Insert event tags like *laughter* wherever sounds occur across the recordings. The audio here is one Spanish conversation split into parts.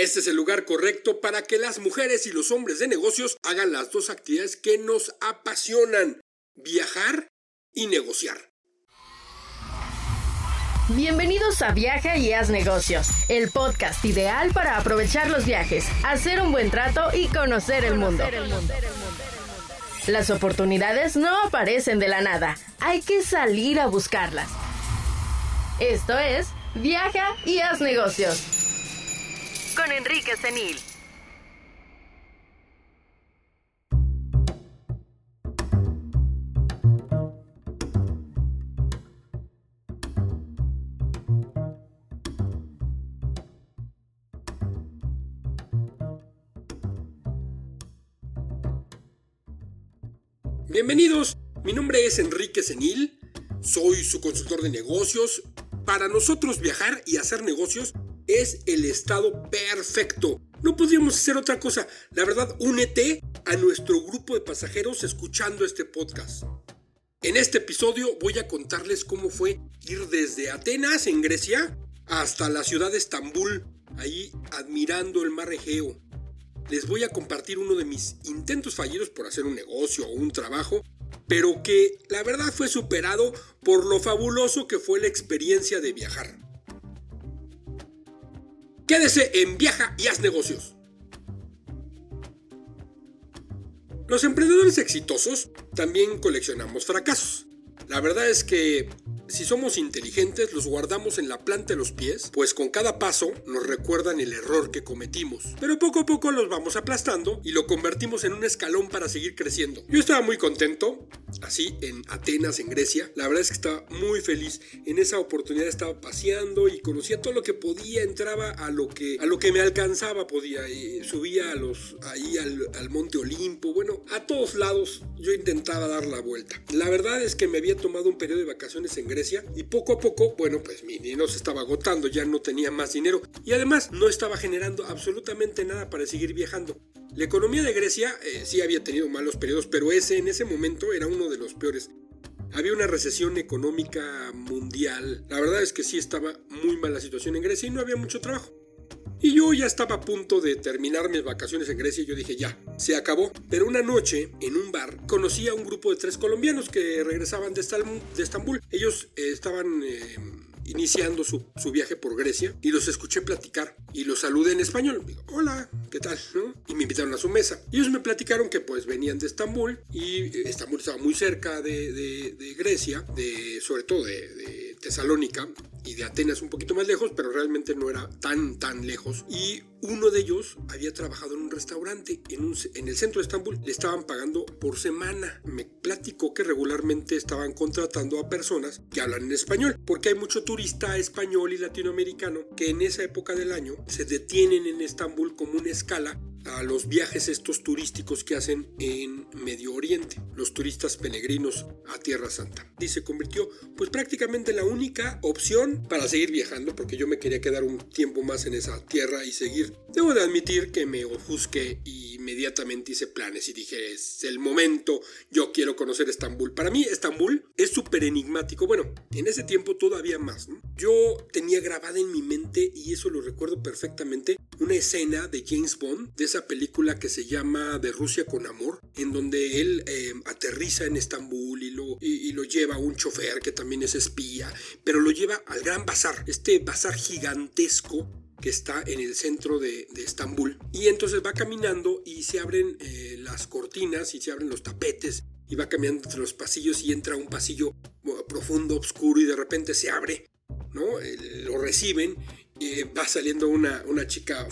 Este es el lugar correcto para que las mujeres y los hombres de negocios hagan las dos actividades que nos apasionan, viajar y negociar. Bienvenidos a Viaja y Haz Negocios, el podcast ideal para aprovechar los viajes, hacer un buen trato y conocer el mundo. Las oportunidades no aparecen de la nada, hay que salir a buscarlas. Esto es Viaja y Haz Negocios Enrique Senil. Bienvenidos, mi nombre es Enrique Senil, soy su consultor de negocios. Para nosotros viajar y hacer negocios es el estado perfecto. No podríamos hacer otra cosa. La verdad, únete a nuestro grupo de pasajeros escuchando este podcast. En este episodio voy a contarles cómo fue ir desde Atenas, en Grecia, hasta la ciudad de Estambul, ahí admirando el mar Egeo. Les voy a compartir uno de mis intentos fallidos por hacer un negocio o un trabajo, pero que la verdad fue superado por lo fabuloso que fue la experiencia de viajar. Quédese en Viaja y haz negocios. Los emprendedores exitosos también coleccionamos fracasos. La verdad es que si somos inteligentes, los guardamos en la planta de los pies, pues con cada paso nos recuerdan el error que cometimos. Pero poco a poco los vamos aplastando y lo convertimos en un escalón para seguir creciendo. Yo estaba muy contento, así en Atenas, en Grecia. La verdad es que estaba muy feliz. En esa oportunidad estaba paseando y conocía todo lo que podía, entraba a lo que, a lo que me alcanzaba, podía. Y subía a los, ahí al, al Monte Olimpo, bueno, a todos lados yo intentaba dar la vuelta. La verdad es que me había tomado un periodo de vacaciones en Grecia y poco a poco, bueno, pues mi dinero se estaba agotando, ya no tenía más dinero y además no estaba generando absolutamente nada para seguir viajando. La economía de Grecia eh, sí había tenido malos periodos, pero ese en ese momento era uno de los peores. Había una recesión económica mundial. La verdad es que sí estaba muy mala la situación en Grecia y no había mucho trabajo. Y yo ya estaba a punto de terminar mis vacaciones en Grecia y yo dije ya, se acabó. Pero una noche, en un bar, conocí a un grupo de tres colombianos que regresaban de Estambul. Ellos eh, estaban... Eh, iniciando su, viaje por Grecia y los escuché platicar y los saludé en español. Hola, ¿qué tal? Y me invitaron a su mesa. Ellos me platicaron que pues venían de Estambul y eh, Estambul estaba muy cerca de, Grecia, de, sobre todo de Tesalónica y de Atenas un poquito más lejos, pero realmente no era tan, tan lejos. Y uno de ellos había trabajado en un restaurante en, un, en el centro de Estambul. Le estaban pagando por semana. Me platicó que regularmente estaban contratando a personas que hablan en español, porque hay mucho turista español y latinoamericano que en esa época del año se detienen en Estambul como una escala a los viajes estos turísticos que hacen en Medio Oriente, los turistas peregrinos a Tierra Santa. Y se convirtió pues prácticamente en la única opción para seguir viajando porque yo me quería quedar un tiempo más en esa tierra y seguir. Debo de admitir que me ofusqué y inmediatamente hice planes y dije es el momento, yo quiero conocer Estambul. Para mí Estambul es súper enigmático, bueno, en ese tiempo todavía más. Yo tenía grabada en mi mente y eso lo recuerdo perfectamente una escena de James Bond de esa película que se llama De Rusia con Amor, en donde él eh, aterriza en Estambul y lo, y, lo lleva un chofer que también es espía, pero lo lleva al gran bazar, este bazar gigantesco que está en el centro de, Estambul. Y entonces va caminando y se abren eh, las cortinas y se abren los tapetes y va caminando entre los pasillos y entra a un pasillo profundo, oscuro y de repente se abre, ¿no? Eh, lo reciben y va saliendo una, una chica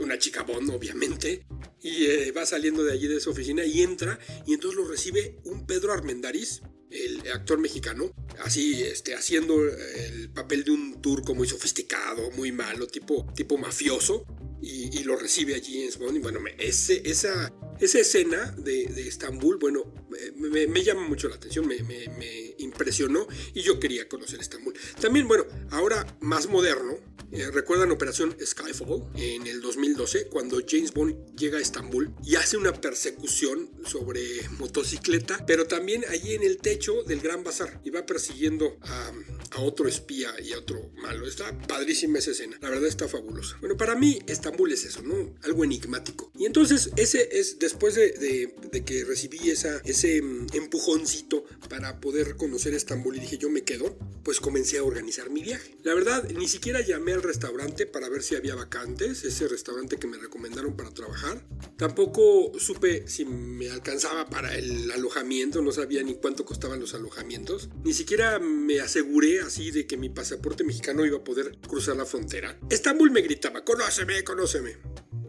una chica Bond, obviamente, y eh, va saliendo de allí de su oficina y entra, y entonces lo recibe un Pedro Armendáriz, el actor mexicano, así este, haciendo el papel de un turco muy sofisticado, muy malo, tipo, tipo mafioso, y, lo recibe allí en Bond. Y bueno, ese, esa, esa escena de, de Estambul, bueno, me, me, llama mucho la atención, me, me, impresionó y yo quería conocer Estambul. También, bueno, ahora más moderno, eh, ¿Recuerdan Operación Skyfall en el 2012 cuando James Bond llega a Estambul y hace una persecución sobre motocicleta, pero también allí en el techo del Gran Bazar y va persiguiendo a, a otro espía y a otro malo. Está padrísima esa escena. La verdad está fabulosa. Bueno, para mí Estambul es eso, ¿no? Algo enigmático. Y entonces ese es después de, que recibí esa, ese mm, empujoncito para poder conocer Estambul y dije yo me quedo, pues comencé a organizar mi viaje. La verdad, ni siquiera llamé al restaurante para ver si había vacantes, ese restaurante que me recomendaron para trabajar. Tampoco supe si me alcanzaba para el alojamiento, no sabía ni cuánto costaban los alojamientos. Ni siquiera me aseguré así de que mi pasaporte mexicano iba a poder cruzar la frontera. Estambul me gritaba, conóceme, conóceme.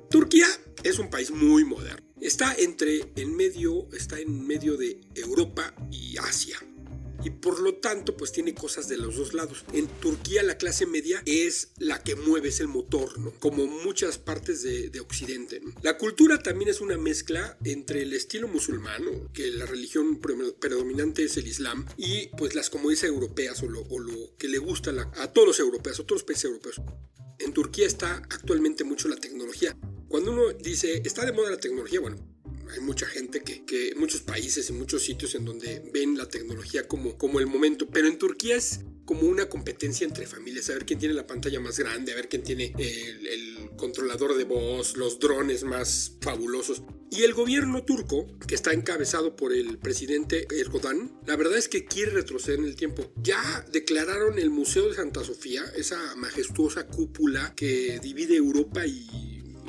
Turquía es un país muy moderno. Está entre en medio, está en medio de Europa y Asia y por lo tanto pues tiene cosas de los dos lados. En Turquía la clase media es la que mueve, es el motor, ¿no? Como muchas partes de, Occidente. La cultura también es una mezcla entre el estilo musulmán, que la religión predominante es el Islam, y pues las comodidades europeas o lo, que le gusta a todos los europeos, a todos los países europeos. En Turquía está actualmente mucho la tecnología. Cuando uno dice, está de moda la tecnología, bueno, hay mucha gente que, que muchos países y muchos sitios en donde ven la tecnología como, como el momento, pero en Turquía es como una competencia entre familias, a ver quién tiene la pantalla más grande, a ver quién tiene el, el, controlador de voz, los drones más fabulosos. Y el gobierno turco, que está encabezado por el presidente Erdogan, la verdad es que quiere retroceder en el tiempo. Ya declararon el Museo de Santa Sofía, esa majestuosa cúpula que divide Europa y,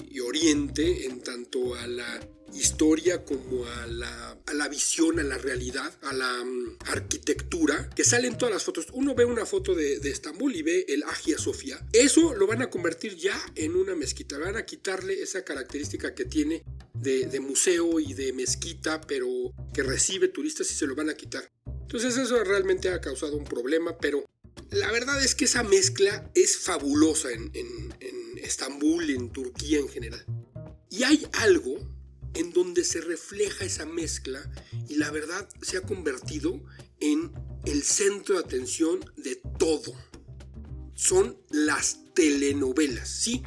y Oriente en tanto a la historia como a la, a la visión, a la realidad, a la mm, arquitectura, que salen todas las fotos. Uno ve una foto de, Estambul y ve el Agia Sofía. Eso lo van a convertir ya en una mezquita. Van a quitarle esa característica que tiene de, de museo y de mezquita, pero que recibe turistas y se lo van a quitar. Entonces eso realmente ha causado un problema, pero la verdad es que esa mezcla es fabulosa en, en, en Estambul, en Turquía en general. Y hay algo en donde se refleja esa mezcla y la verdad se ha convertido en el centro de atención de todo. Son las telenovelas, sí,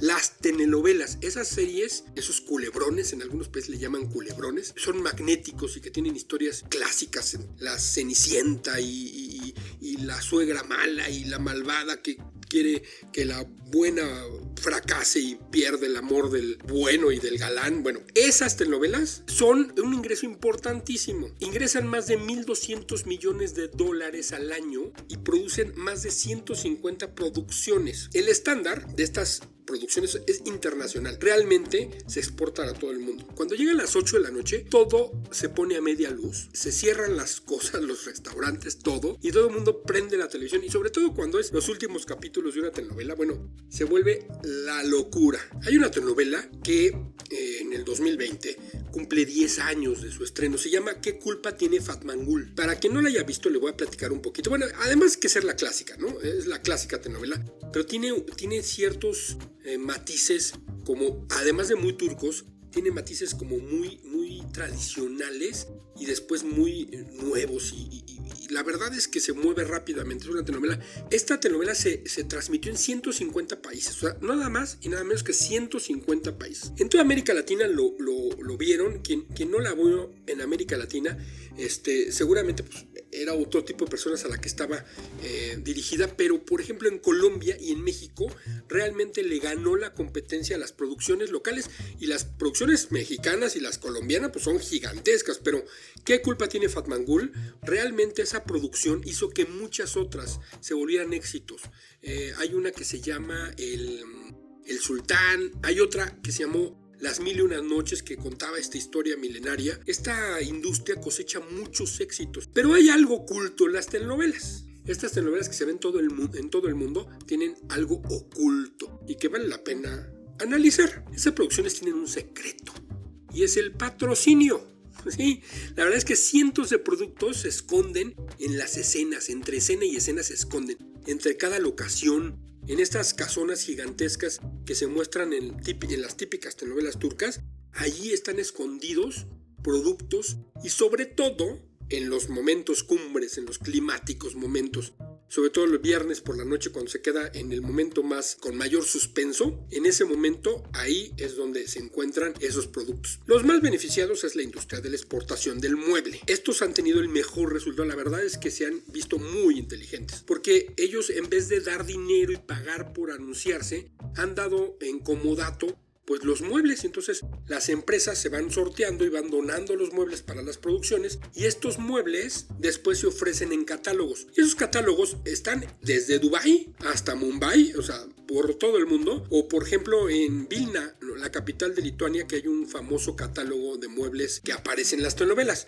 las telenovelas, esas series, esos culebrones, en algunos países le llaman culebrones, son magnéticos y que tienen historias clásicas, la Cenicienta y, y la suegra mala y la malvada que quiere que la buena fracase y pierde el amor del bueno y del galán. Bueno, esas telenovelas son un ingreso importantísimo. Ingresan más de 1.200 millones de dólares al año y producen más de 150 producciones. El estándar de estas producciones es internacional. Realmente se exporta a todo el mundo. Cuando llegan las 8 de la noche, todo se pone a media luz. Se cierran las cosas, los restaurantes, todo. Y todo el mundo prende la televisión. Y sobre todo cuando es los últimos capítulos de una telenovela, bueno, se vuelve la locura. Hay una telenovela que en el 2020 cumple 10 años de su estreno. Se llama ¿Qué culpa tiene Fatmangul? Para quien no la haya visto, le voy a platicar un poquito. Bueno, además que ser la clásica, ¿no? Es la clásica telenovela. Pero tiene, tiene ciertos eh, matices como, además de muy turcos, tiene matices como muy, muy tradicionales y después muy eh, nuevos y, la verdad es que se mueve rápidamente, es una telenovela. Esta telenovela se, se, transmitió en 150 países, o sea, nada más y nada menos que 150 países. En toda América Latina lo, lo, vieron, quien, quien no la vio en América Latina, este, seguramente pues, era otro tipo de personas a la que estaba eh, dirigida, pero por ejemplo en Colombia y en México realmente le ganó la competencia a las producciones locales y las producciones mexicanas y las colombianas pues son gigantescas, pero ¿qué culpa tiene Fatmangul? Realmente esa producción hizo que muchas otras se volvieran éxitos. Eh, hay una que se llama el, el Sultán, hay otra que se llamó las mil y unas noches que contaba esta historia milenaria, esta industria cosecha muchos éxitos. Pero hay algo oculto en las telenovelas. Estas telenovelas que se ven en todo el mundo tienen algo oculto y que vale la pena analizar. Esas producciones tienen un secreto y es el patrocinio. *laughs* Sí, la verdad es que cientos de productos se esconden en las escenas, entre escena y escena se esconden, entre cada locación, en estas casonas gigantescas que se muestran en, las típicas telenovelas turcas, allí están escondidos productos y sobre todo en los momentos cumbres, en los climáticos momentos sobre todo el viernes por la noche cuando se queda en el momento más con mayor suspenso, en ese momento ahí es donde se encuentran esos productos. Los más beneficiados es la industria de la exportación del mueble. Estos han tenido el mejor resultado, la verdad es que se han visto muy inteligentes, porque ellos en vez de dar dinero y pagar por anunciarse, han dado en comodato pues los muebles. Entonces las empresas se van sorteando y van donando los muebles para las producciones y estos muebles después se ofrecen en catálogos. Y esos catálogos están desde Dubai hasta Mumbai, o sea, por todo el mundo. O por ejemplo en Vilna, la capital de Lituania, que hay un famoso catálogo de muebles que aparece en las telenovelas.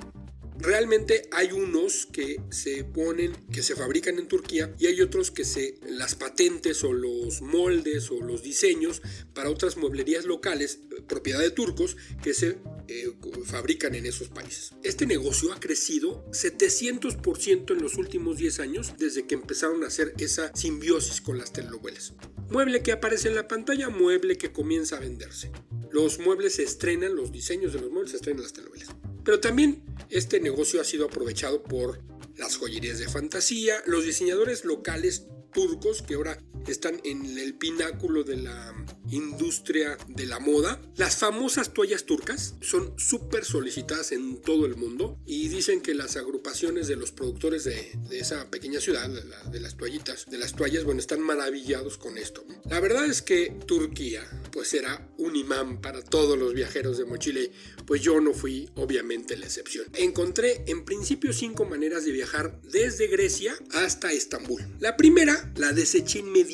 Realmente hay unos que se ponen, que se fabrican en Turquía y hay otros que se las patentes o los moldes o los diseños para otras mueblerías locales, propiedad de turcos, que se eh, fabrican en esos países. Este negocio ha crecido 700% en los últimos 10 años desde que empezaron a hacer esa simbiosis con las telenovelas. Mueble que aparece en la pantalla, mueble que comienza a venderse. Los muebles se estrenan, los diseños de los muebles se estrenan en las telenovelas. Pero también este negocio ha sido aprovechado por las joyerías de fantasía, los diseñadores locales turcos que ahora están en el pináculo de la industria de la moda. Las famosas toallas turcas son súper solicitadas en todo el mundo y dicen que las agrupaciones de los productores de, esa pequeña ciudad, de, las toallitas, de las toallas, bueno, están maravillados con esto. La verdad es que Turquía, pues será un imán para todos los viajeros de mochila, pues yo no fui obviamente la excepción. Encontré en principio cinco maneras de viajar desde Grecia hasta Estambul. La primera la deseché inmediatamente,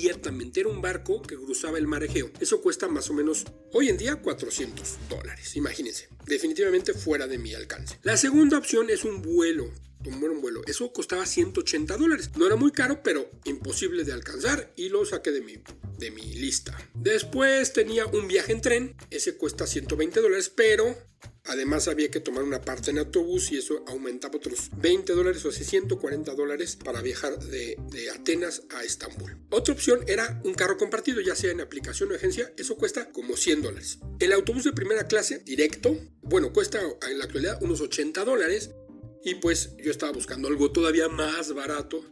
era un barco que cruzaba el mar Egeo. Eso cuesta más o menos hoy en día 400 dólares, imagínense, definitivamente fuera de mi alcance. La segunda opción es un vuelo tomar un vuelo. Eso costaba 180 dólares. No era muy caro, pero imposible de alcanzar y lo saqué de mi, de mi lista. Después tenía un viaje en tren. Ese cuesta 120 dólares, pero Además había que tomar una parte en autobús y eso aumentaba otros 20 dólares o así 140 dólares para viajar de, de, Atenas a Estambul. Otra opción era un carro compartido, ya sea en aplicación o agencia, eso cuesta como 100 dólares. El autobús de primera clase directo, bueno, cuesta en la actualidad unos 80 dólares y pues yo estaba buscando algo todavía más barato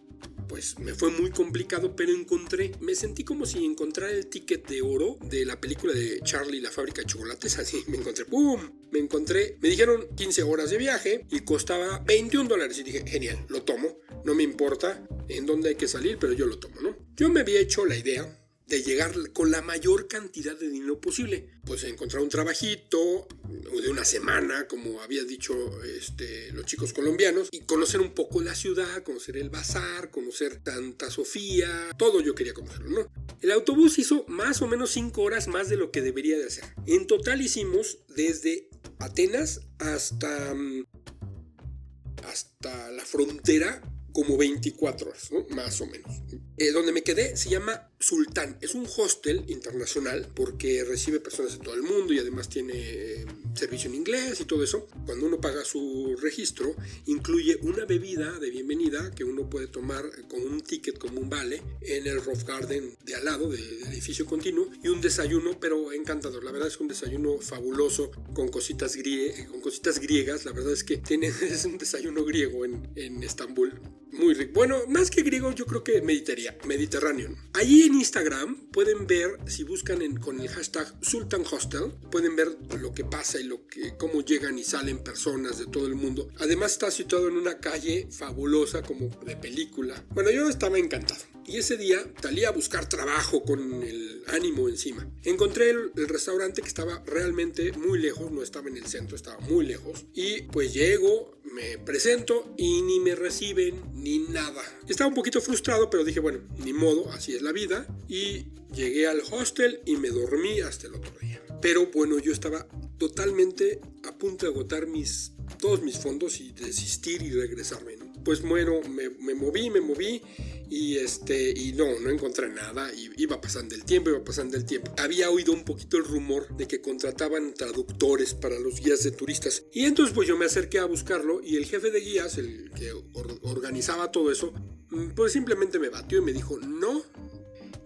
pues me fue muy complicado, pero encontré, me sentí como si encontrara el ticket de oro de la película de Charlie la fábrica de chocolates, *laughs* así me encontré, ¡pum! Me encontré, me dijeron 15 horas de viaje y costaba 21 dólares y dije, genial, lo tomo, no me importa en dónde hay que salir, pero yo lo tomo, ¿no? Yo me había hecho la idea de llegar con la mayor cantidad de dinero posible. Pues encontrar un trabajito de una semana, como había dicho este, los chicos colombianos, y conocer un poco la ciudad, conocer el bazar, conocer Santa Sofía, todo yo quería conocerlo, ¿no? El autobús hizo más o menos 5 horas más de lo que debería de hacer. En total hicimos desde Atenas hasta, mm, hasta la frontera como 24 horas, más o menos. Eh, donde me quedé se llama Sultán. Es un hostel internacional porque recibe personas de todo el mundo y además tiene eh, servicio en inglés y todo eso. Cuando uno paga su registro, incluye una bebida de bienvenida que uno puede tomar con un ticket, como un vale, en el Roof Garden de al lado del edificio continuo y un desayuno, pero encantador. La verdad es que un desayuno fabuloso con cositas, con cositas griegas. La verdad es que tiene, *laughs* es un desayuno griego en, en Estambul muy rico. Bueno, más que griego, yo creo que meditería, mediterráneo. Allí en Instagram pueden ver, si buscan con el hashtag Sultan Hostel, pueden ver lo que pasa y lo que, cómo llegan y salen personas de todo el mundo. Además está situado en una calle fabulosa como de película. Bueno, yo estaba encantado. Y ese día salí a buscar trabajo con el ánimo encima. Encontré el, el, restaurante que estaba realmente muy lejos, no estaba en el centro, estaba muy lejos. Y pues llego, me presento y ni me reciben ni nada. Estaba un poquito frustrado, pero dije, bueno, ni modo, así es la vida. Y llegué al hostel y me dormí hasta el otro día. Pero bueno, yo estaba totalmente a punto de agotar mis, todos mis fondos y desistir y regresarme. Pues bueno, me, me moví, me moví y este y no no encontré nada y iba pasando el tiempo iba pasando el tiempo. Había oído un poquito el rumor de que contrataban traductores para los guías de turistas y entonces pues yo me acerqué a buscarlo y el jefe de guías el que organizaba todo eso mm, pues simplemente me batió y me dijo no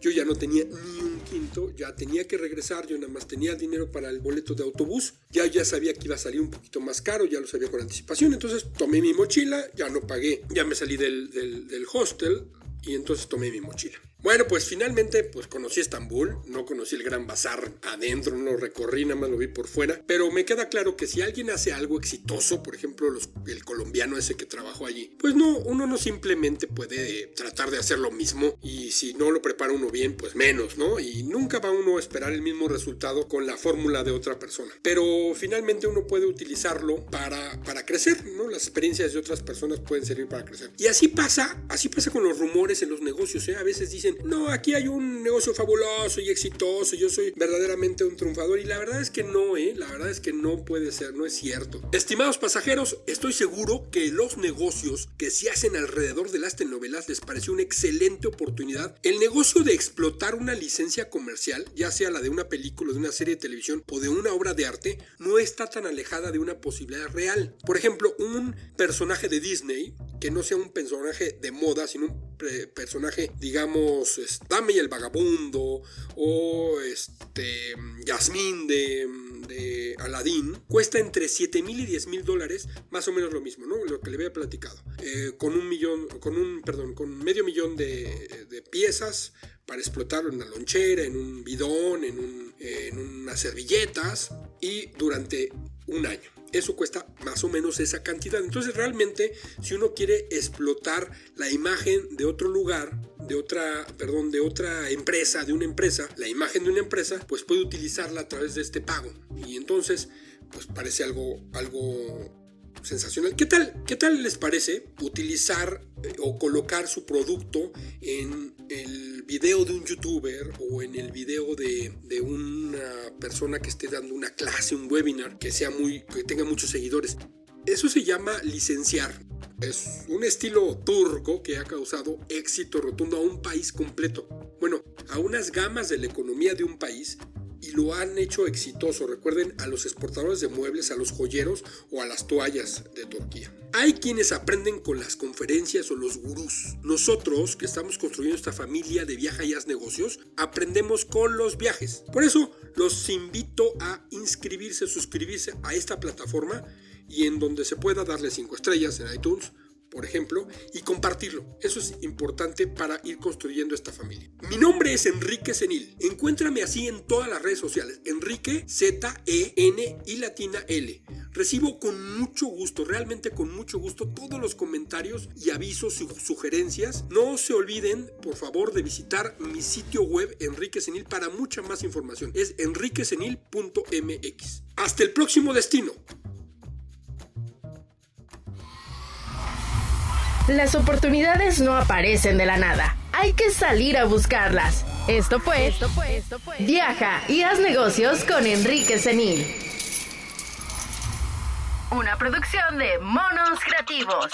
yo ya no tenía ni un quinto, ya tenía que regresar, yo nada más tenía dinero para el boleto de autobús, ya ya sabía que iba a salir un poquito más caro, ya lo sabía con anticipación, entonces tomé mi mochila, ya no pagué, ya me salí del, del, del hostel, y entonces tomé mi mochila. Bueno, pues finalmente pues conocí Estambul, no conocí el Gran Bazar adentro, no lo recorrí, nada más lo vi por fuera, pero me queda claro que si alguien hace algo exitoso, por ejemplo los, el colombiano ese que trabajó allí, pues no, uno no simplemente puede tratar de hacer lo mismo y si no lo prepara uno bien, pues menos, ¿no? Y nunca va uno a esperar el mismo resultado con la fórmula de otra persona. Pero finalmente uno puede utilizarlo para, para crecer, ¿no? Las experiencias de otras personas pueden servir para crecer. Y así pasa, así pasa con los rumores en los negocios, ¿eh? A veces dicen, no, aquí hay un negocio fabuloso y exitoso, yo soy verdaderamente un triunfador. Y la verdad es que no, ¿eh? La verdad es que no puede ser, no es cierto. Estimados pasajeros, estoy seguro que los negocios que se hacen alrededor de las telenovelas les pareció una excelente oportunidad. El negocio de explotar una licencia comercial, ya sea la de una película, de una serie de televisión o de una obra de arte, no está tan alejada de una posibilidad real. Por ejemplo, un personaje de Disney, que no sea un personaje de moda, sino un personaje, digamos, Dame y el Vagabundo o este, Yasmín de, de Aladdin, cuesta entre 7 mil y 10 mil dólares, más o menos lo mismo, ¿no? Lo que le había platicado. Eh, con un millón, con un, perdón, con medio millón de, piezas para explotarlo en una lonchera, en un bidón, en unas servilletas y durante un año. Eso cuesta más o menos esa cantidad. Entonces realmente si uno quiere explotar la imagen de otro lugar, de otra, perdón, de otra empresa, de una empresa, la imagen de una empresa, pues puede utilizarla a través de este pago. Y entonces, pues parece algo, algo sensacional. ¿Qué tal, ¿Qué tal les parece utilizar eh, o colocar su producto en el video de un youtuber o en el video de, de, una persona que esté dando una clase, un webinar, que sea muy, que tenga muchos seguidores? Eso se llama licenciar. Es un estilo turco que ha causado éxito rotundo a un país completo. Bueno, a unas gamas de la economía de un país y lo han hecho exitoso. Recuerden a los exportadores de muebles, a los joyeros o a las toallas de Turquía. Hay quienes aprenden con las conferencias o los gurús. Nosotros, que estamos construyendo esta familia de viaja y haz negocios, aprendemos con los viajes. Por eso los invito a inscribirse, suscribirse a esta plataforma y en donde se pueda darle 5 estrellas en iTunes, por ejemplo, y compartirlo. Eso es importante para ir construyendo esta familia. Mi nombre es Enrique Senil. Encuéntrame así en todas las redes sociales. Enrique Z-E-N y latina L. Recibo con mucho gusto, realmente con mucho gusto, todos los comentarios y avisos y sugerencias. No se olviden, por favor, de visitar mi sitio web Enrique Senil para mucha más información. Es enriquesenil.mx. Hasta el próximo destino. Las oportunidades no aparecen de la nada. Hay que salir a buscarlas. Esto fue, esto fue, esto fue. Viaja y haz negocios con Enrique Senil. Una producción de Monos Creativos.